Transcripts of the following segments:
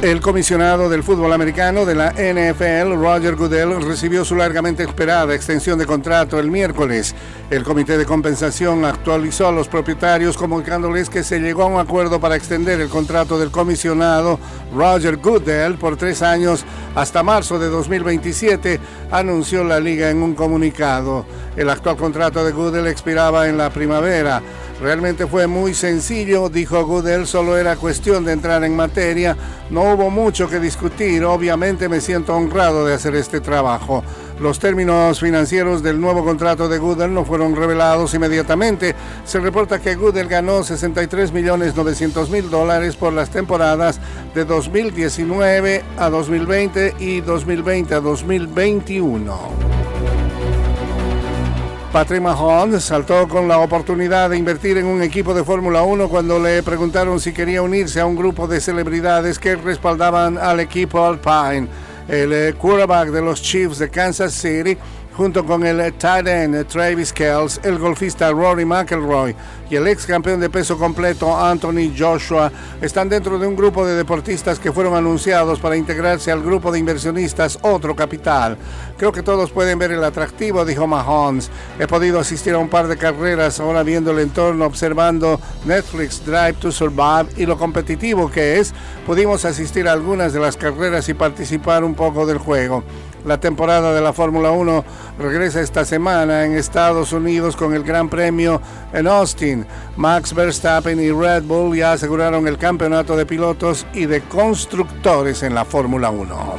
El comisionado del fútbol americano de la NFL, Roger Goodell, recibió su largamente esperada extensión de contrato el miércoles. El comité de compensación actualizó a los propietarios comunicándoles que se llegó a un acuerdo para extender el contrato del comisionado Roger Goodell por tres años hasta marzo de 2027, anunció la liga en un comunicado. El actual contrato de Goodell expiraba en la primavera. Realmente fue muy sencillo, dijo Goodell, solo era cuestión de entrar en materia. No hubo mucho que discutir, obviamente me siento honrado de hacer este trabajo. Los términos financieros del nuevo contrato de Goodell no fueron revelados inmediatamente. Se reporta que Goodell ganó 63 millones 900 mil dólares por las temporadas de 2019 a 2020 y 2020 a 2021. Patrick Mahomes saltó con la oportunidad de invertir en un equipo de Fórmula 1 cuando le preguntaron si quería unirse a un grupo de celebridades que respaldaban al equipo Alpine. El eh, quarterback de los Chiefs de Kansas City junto con el tight end Travis Kells, el golfista Rory McElroy y el ex campeón de peso completo Anthony Joshua, están dentro de un grupo de deportistas que fueron anunciados para integrarse al grupo de inversionistas Otro Capital. Creo que todos pueden ver el atractivo, dijo Mahomes. He podido asistir a un par de carreras ahora viendo el entorno, observando Netflix Drive to Survive y lo competitivo que es. Pudimos asistir a algunas de las carreras y participar un poco del juego. La temporada de la Fórmula 1 regresa esta semana en Estados Unidos con el Gran Premio en Austin. Max Verstappen y Red Bull ya aseguraron el campeonato de pilotos y de constructores en la Fórmula 1.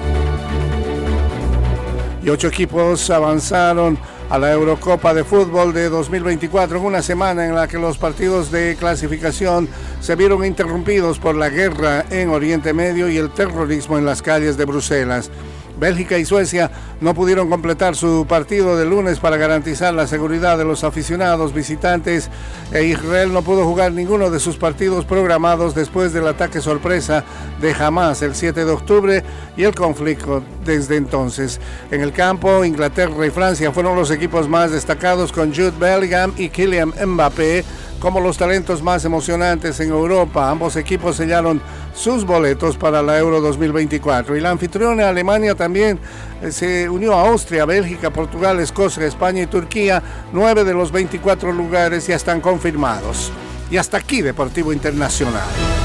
Y ocho equipos avanzaron a la Eurocopa de Fútbol de 2024 en una semana en la que los partidos de clasificación se vieron interrumpidos por la guerra en Oriente Medio y el terrorismo en las calles de Bruselas. Bélgica y Suecia no pudieron completar su partido de lunes para garantizar la seguridad de los aficionados visitantes e Israel no pudo jugar ninguno de sus partidos programados después del ataque sorpresa de Hamas el 7 de octubre y el conflicto desde entonces. En el campo, Inglaterra y Francia fueron los equipos más destacados con Jude Bellingham y Kylian Mbappé como los talentos más emocionantes en Europa. Ambos equipos sellaron sus boletos para la Euro 2024. Y la anfitriona Alemania también eh, se unió a Austria, Bélgica, Portugal, Escocia, España y Turquía. Nueve de los 24 lugares ya están confirmados. Y hasta aquí Deportivo Internacional.